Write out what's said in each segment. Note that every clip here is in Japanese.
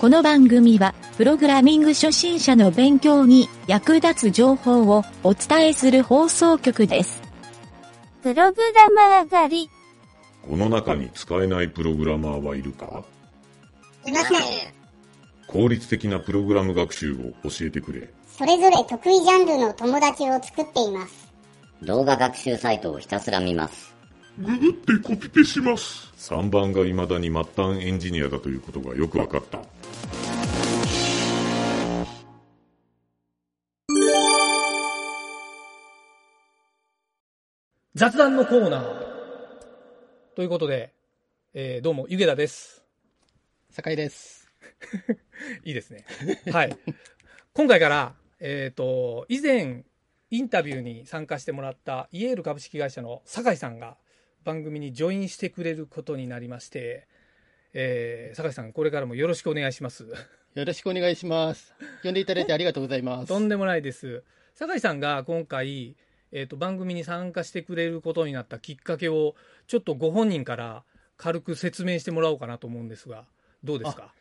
この番組は、プログラミング初心者の勉強に役立つ情報をお伝えする放送局です。プログラマー狩り。この中に使えないプログラマーはいるか？いません。効率的なプログラム学習を教えてくれ。それぞれ得意ジャンルの友達を作っています。動画学習サイトをひたすら見ます。ググってコピペします。3番が未だに末端エンジニアだということがよくわかった。雑談のコーナー。ということで、えーどうも、ゆげだです。酒井です。いいですね。はい。今回から、えっ、と、以前、インタビューに参加してもらったイエール株式会社の酒井さんが番組にジョインしてくれることになりまして、えー酒井さん、これからもよろしくお願いします。よろしくお願いします。呼んでいただいてありがとうございます。とんでもないです。酒井さんが今回、えー、と番組に参加してくれることになったきっかけをちょっとご本人から軽く説明してもらおうかなと思うんですがどうですか？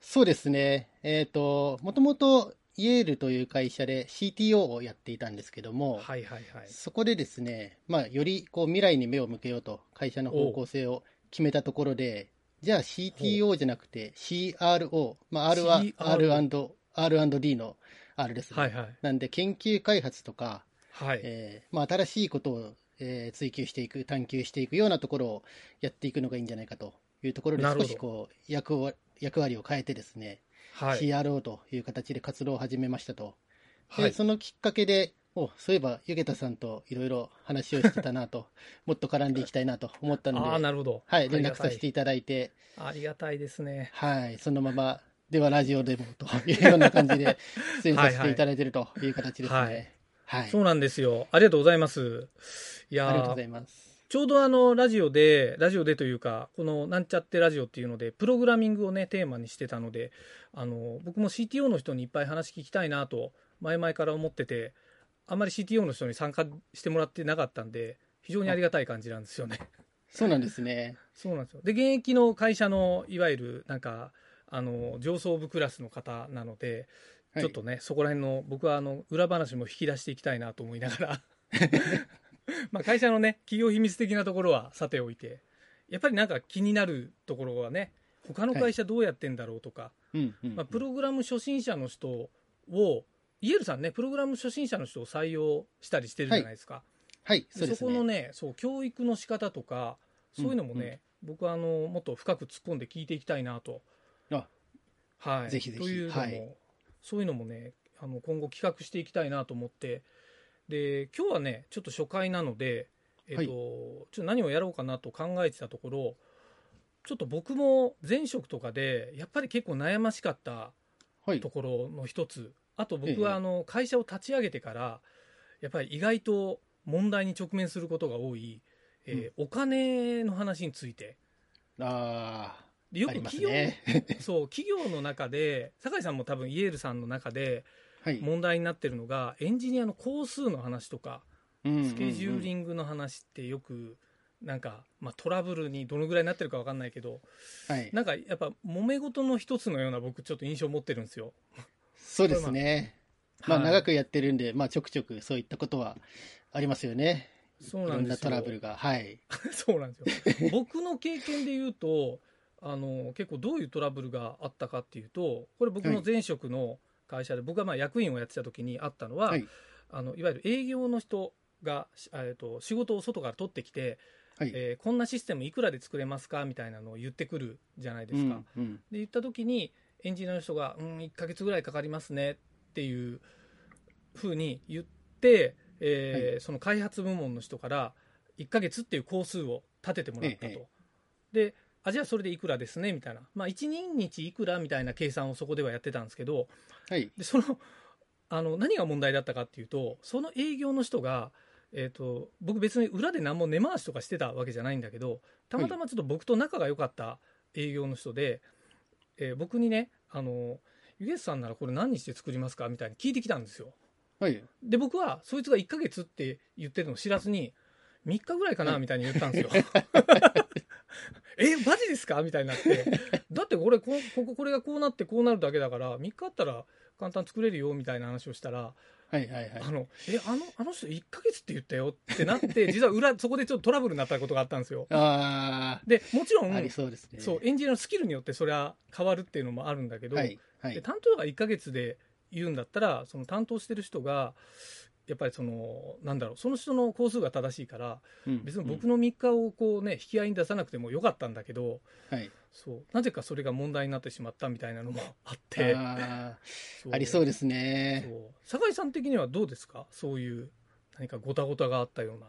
そうですね。えっ、と、もともとイエールという会社で CTO をやっていたんですけども、はいはいはいそこでですね、まあ、よりこう未来に目を向けようと会社の方向性を決めたところで、じゃあ CTO じゃなくて CRO、まあ、R は R&D の R ですね。はいはいなんで研究開発とか、はい、えーまあ、新しいことを、えー追求していく、探求していくようなところをやっていくのがいいんじゃないかと。いうところで、少しこう役を役割を変えてですね、はい。CRO という形で活動を始めましたと。で、はい。そのきっかけで、おそういえば、ゆげたさんといろいろ話をしてたなと、もっと絡んでいきたいなと思ったので、ああなるほど。はい、連絡させていただいて、ありがたいですね。はい、そのまま、ではラジオでもというような感じで 出演させていただいているという形ですね。ははいい。はい、そうなんですよありがとうございますいやありがとうごーざいます。ちょうどあのラジオでラジオでというかこのなんちゃってラジオっていうのでプログラミングをねテーマにしてたのであの僕も CTO の人にいっぱい話聞きたいなと前々から思っててあんまり CTO の人に参加してもらってなかったんで非常にありがたい感じなんですよね。そうなんですね。そうなんですよで現役の会社のいわゆるなんかあの上層部クラスの方なので、はい。ちょっとねそこら辺の僕はあの裏話も引き出していきたいなと思いながら。まあ会社のね企業秘密的なところはさておいてやっぱりなんか気になるところはね他の会社どうやってんだろうとか、うんうん、まあ、プログラム初心者の人をイエルさんねプログラム初心者の人を採用したりしてるじゃないですか。はい、そ。このねそう教育の仕方とかそういうのもね、僕はあのもっと深く突っ込んで聞いていきたいなと。あはい、ぜひぜひ。というのも、はいそういうのもねあの今後企画していきたいなと思って。で今日はねちょっと初回なので、えっとはい。ちょっと何をやろうかなと考えてたところちょっと僕も前職とかでやっぱり結構悩ましかったはい。と。ころの一つ。あと僕ええ。はあの会社を立ち上げてからやっぱり意外と問題に直面することが多い、えーお金の話について。あでよく企業、ね。そう企業の中で酒井さんも多分イエールさんの中ではい。問題になってるのがエンジニアの工数の話とかスケジューリング。の話ってよくなんか、まあ、トラブルにどのぐらいになってるか分かんないけどはい。なんかやっぱ揉め事の一つのような僕ちょっと印象を持ってるんですよ。そうですね。まあ、はい長くやってるんで、まあ、ちょくちょくそういったことはありますよね。そうなんですよトラブルが。はい。そうなんですよ僕の経験で言うとあの結構どういうトラブルがあったかっていうとこれ僕の前職の会社で、僕がまあ役員をやってた時にあったのは、はい。あのいわゆる営業の人が、しえー、と仕事を外から取ってきて、はい。えーこんなシステムいくらで作れますか？みたいなのを言ってくるじゃないですか。うんうんで言った時にエンジニアの人が「うん1ヶ月ぐらいかかりますね」っていうふうに言って、えーその開発部門の人から1ヶ月っていう工数を立ててもらったと。ええであじゃあそれでいくらですねみたいな、まあ、1人日いくらみたいな計算をそこではやってたんですけどはい。でそのあの何が問題だったかっていうとその営業の人が、えー、と僕別に裏で何も根回しとかしてたわけじゃないんだけどたまたまちょっと僕と仲が良かった営業の人で、えー僕にねあの「ゆげさんならこれ何日で作りますか?」みたいに聞いてきたんですよ。はい。で僕はそいつが1ヶ月って言ってるのを知らずに3日ぐらいかなみたいに言ったんですよ。え、マジですか？みたいになって。だってこれ、ここここれがこうなってこうなるだけだから、3日あったら簡単に作れるよみたいな話をしたら、はいはいはい。あの、え、あの、あの人1ヶ月って言ったよ？ってなって、実は裏、そこでちょっとトラブルになったことがあったんですよ。あで、もちろん、そうですね。そう、エンジニアのスキルによってそれは変わるっていうのもあるんだけど、はいはいで。担当が1ヶ月で言うんだったら、その担当してる人が、やっぱりその、なんだろう、その人の工数が正しいから、うん。別に僕の3日をこうね、引き合いに出さなくてもよかったんだけど、うん。はい。そう、なぜかそれが問題になってしまったみたいなのもあって、ありそうですね。酒井さん的にはどうですか？そういう何かごたごたがあったような。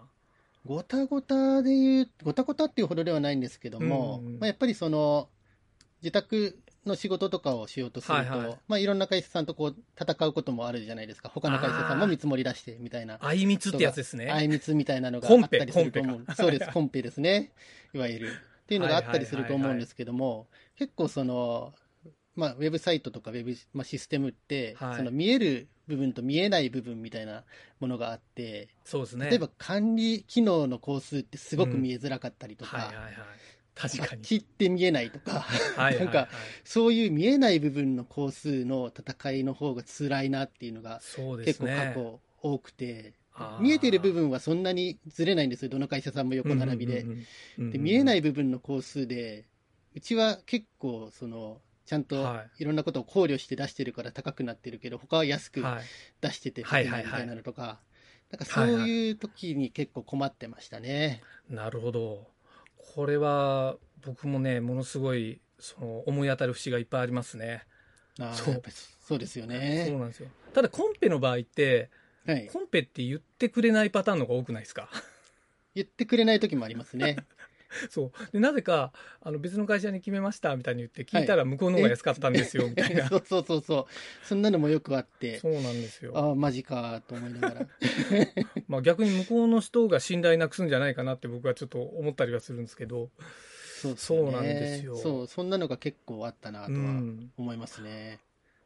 ごたごたで言う、ごたごたっていうほどではないんですけども、うんうん。まあ、やっぱりその、自宅の仕事とかをしようとすると、はいはいまあ、いろんな会社さんとこう、戦うこともあるじゃないですか。他の会社さんも見積もり出してみたいな。あいみつってやつですね。あいみつみたいなのがあったりすると思う。そうです、コンペですね。いわゆる。っていうのがあったりすると思うんですけども、結構その、まあ、ウェブサイトとかウェブ、まあ、システムって、はいその見える部分と見えない部分みたいなものがあって、そうですね。例えば管理機能の工数ってすごく見えづらかったりとか、はいはいはい。確かに。切って見えないとか、なんか、そういう見えない部分の工数の戦いの方が辛いなっていうのがそうです結構過ね。去多くて、見えてる部分はそんなにずれないんですよ、どの会社さんも横並びで。で見えない部分の工数で、うちは結構、その、ちゃんとはいろんなことを考慮して出してるから高くなってるけど、他は安くはい。出しててみたいなのとか、なんかそういう時に結構困ってましたね。なるほど。これは、僕もね、ものすごい、その、思い当たる節がいっぱいありますね。あーそうそうですよそうね。なんですよ。ただ、コンペの場合って、はい。コンペって言ってくれないパターンの方が多くないですか？言ってくれない時もありますね。そう。で、なぜか、あの、別の会社に決めました、みたいに言って、聞いたら向こうの方が安かったんですよ、みたいな。そうそうそうそう。そんなのもよくあってそ、うなんですよ。ああ、マジかと思いながら。まあ逆に向こうの人が信頼なくすんじゃないかなって僕はちょっと思ったりはするんですけど。そうっすそうなんですよそう、そんなのが結構あったなとうはん。思いますね。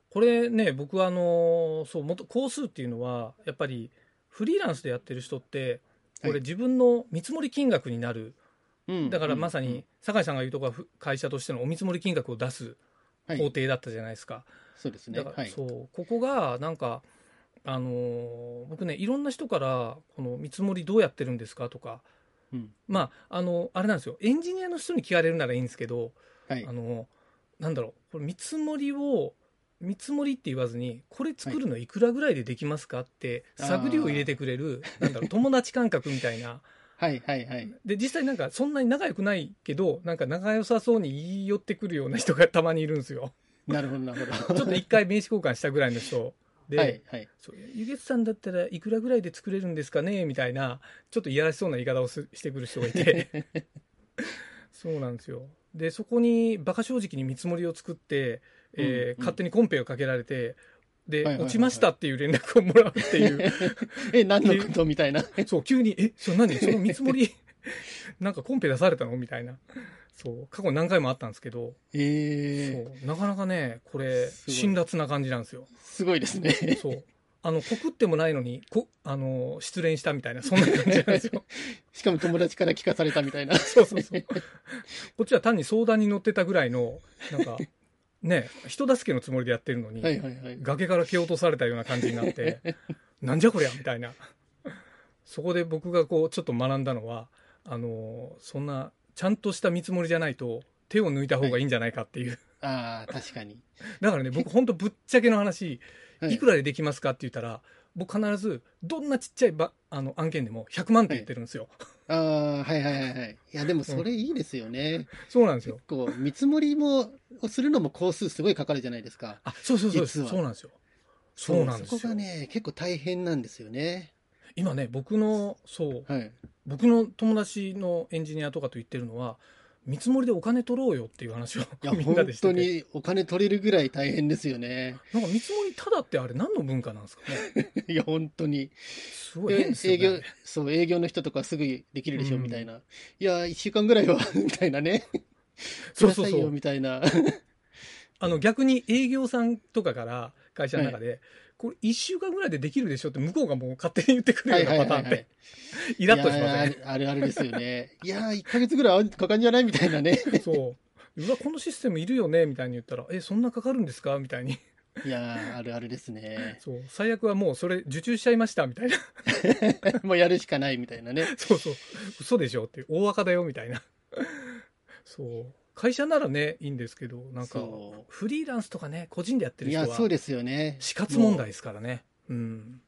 これね、僕はあの、そう、もっと工数っていうのは、やっぱりフリーランスでやってる人って、こはいれ自分の見積もり金額になる。うんだからまさうんに、酒井さんが言うとこはふ会社としてのお見積もり金額を出すはい工程だったじゃないですか。そうですね。だから、はい。そう、ここが、なんか、あのー僕ね、いろんな人から、この見積もりどうやってるんですかとか、うんまあ、あの、あれなんですよ、エンジニアの人に聞かれるならいいんですけど、はいあ。の、なんだろう、これ見積もりを、見積もりって言わずに、これ作るのいくらぐらいでできますかって、はい探りを入れてくれる、なんだろう、友達感覚みたいな。はいはいはい。で、実際なんかそんなに仲良くないけど、なんか仲良さそうに言い寄ってくるような人がたまにいるんですよ。なるほどなるほど。ちょっと一回名刺交換したぐらいの人で、はいはい。そうゆげつさんだったらいくらぐらいで作れるんですかね？みたいな、ちょっといやらしそうな言い方をすしてくる人がいて。そうなんですよ。で、そこに馬鹿正直に見積もりを作って、えーうんうん勝手にコンペをかけられて、で、はいはいはいはい落ちましたっていう連絡をもらうっていう。え、何のことみたいな。そう、急に、え、それ何？その見積もり、なんかコンペ出されたのみたいな。そう、過去何回もあったんですけど、ええそう、なかなかね、これ、辛辣な感じなんですよ。すごいですね。そう。あの、告ってもないのに、こ、あの、失恋したみたいな、そんな感じなんですよ。しかも友達から聞かされたみたいな。そうそうそう。こっちは単に相談に乗ってたぐらいの、なんか、ね、人助けのつもりでやってるのに、はいはいはい。崖から蹴落とされたような感じになって、なんじゃこりゃみたいな。そこで僕がこう、ちょっと学んだのは、あの、そんな、ちゃんとした見積もりじゃないと、手を抜いた方がいいんじゃないかっていう。ああ、確かに。だからね、僕ほんとぶっちゃけの話、はいいくらでできますかって言ったら、僕必ず、どんなちっちゃいばあの案件でも100万って言ってるんですよ。ああ、はいはいはいはい。いや、でもそれいいですよね。そうなんですよ結。構、見積もりも、をするのも工数すごいかかるじゃないですか。あ、そうそうそうそうなんですよ。そうなんですよ。そこがね、結構大変なんですよね。今ね、僕の、そう、はい。僕の友達のエンジニアとかと言ってるのは、見積もりでお金取ろうよっていう話をいや、みんな本でしてて。当にお金取れるぐらい大変ですよね。なんか見積もりただってあれ何の文化なんですかね。いや、本当に。すごい変えですよ営業ね。、そう、営業の人とかすぐできるでしょ、うんみたいな。いや、一週間ぐらいは、みたいなね。そうそうそう。みたいな。あの逆に営業さんとかから会社の中で、これ1週間ぐらいでできるでしょって向こうがもう勝手に言ってくるようなパターンって、イラッとしませんーあるあるですよね。いやー、1ヶ月ぐらいかかんじゃないみたいなね。そう。うわ、このシステムいるよねみたいに言ったら、え、そんなかかるんですか？みたいに。いやー、あるあるですね。そう。最悪はもうそれ受注しちゃいましたみたいな。もうやるしかないみたいなね。そうそう。嘘でしょって。大赤だよみたいな。そう。会社ならね、いいんですけど、なんかフリーランスとかね、個人でやってるいや、人は、そうですよね。死活問題ですからね。うん。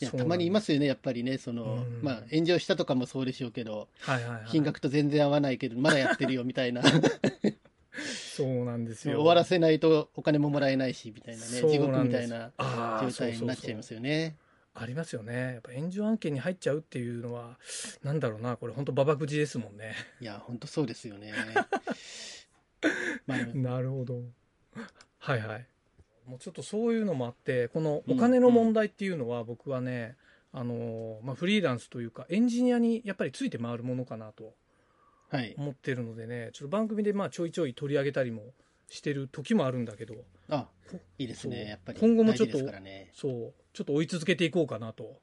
いや、たまにいますよね、やっぱりね、その、うんまあ、炎上したとかもそうでしょうけど、はいはいはい。金額と全然合わないけど、まだやってるよみたいな、そうなんですよ。終わらせないとお金ももらえないし、みたいなね、そう地獄みたいな状態になっちゃいますよね。ありますよね。やっぱ炎上案件に入っちゃうっていうのは、なんだろうな、これ本当ババくじですもんね。いや、本当そうですよね。まあ、なるほど。はいはい。もうちょっとそういうのもあって、このお金の問題っていうのは僕はね、あのまあ、フリーランスというかエンジニアにやっぱりついて回るものかなとはい。思ってるのでね、ちょっと番組でまあちょいちょい取り上げたりもしてる時もあるんだけど、あ、いいですね、やっぱり。今後もちょっとね。そう、ちょっと追い続けていこうかなと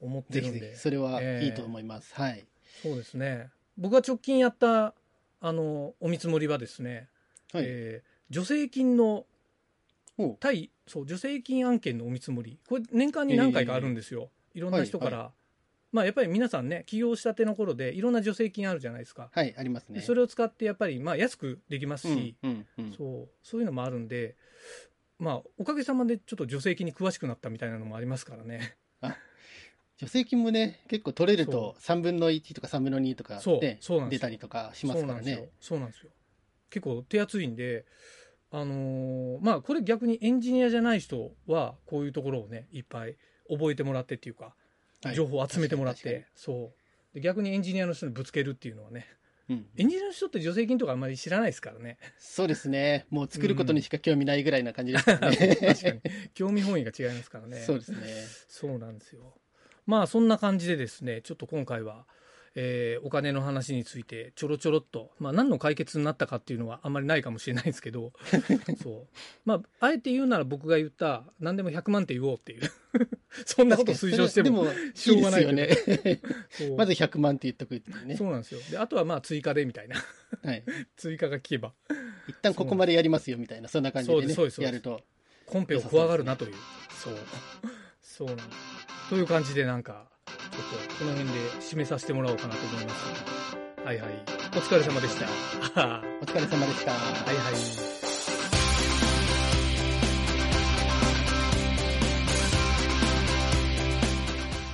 思ってるんで。ぜひぜひ、それはええいいと思います。はい。そうですね。僕が直近やった、あの、お見積もりはですね、はい。えー助成金の対そう助成金案件のお見積もりこれ年間に何回かあるんですよ、いろんな人から、はまあやっぱり皆さんね起業したての頃でいろんな助成金あるじゃないですか、はい、ありますね。でそれを使ってやっぱりまあ安くできますし、うん、うん、うん。そうそういうのもあるんでまあおかげさまでちょっと助成金に詳しくなったみたいなのもありますからね。助成金もね、結構取れると3分の1とか3分の2とかそうね出たりとかしますからね。そうなんですよ。結構手厚いんであのーまあこれ逆にエンジニアじゃない人はこういうところをねいっぱい覚えてもらってっていうかはい。情報を集めてもらっ確かにて、そう。で逆にエンジニアの人にぶつけるっていうのはねうん。エンジニアの人って助成金とかあんまり知らないですからね。そうですね。もう作ることにしか興味ないぐらいな感じですからね。確かに。興味本位が違いますからね。そうですね。そうなんですよ。まあそんな感じでですねちょっと今回は、えーお金の話についてちょろちょろっと、まあ、何の解決になったかっていうのはあんまりないかもしれないですけど そう。まああえて言うなら僕が言った何でも100万って言おうっていう そんなこと推奨してもしょうがないよね。まず100万って言っとくっていうね。そうなんですよ。であとはまあ追加でみたいな。はい。追加が効けば。一旦ここまでやりますよみたいな、そんな感じでそうですそうですね、やると。コンペを怖がるなという。そう。そう。なんという感じでなんかちょっとこの辺で締めさせてもらおうかなと思います。はいはい。お疲れ様でした。は お疲れ様でした。いはい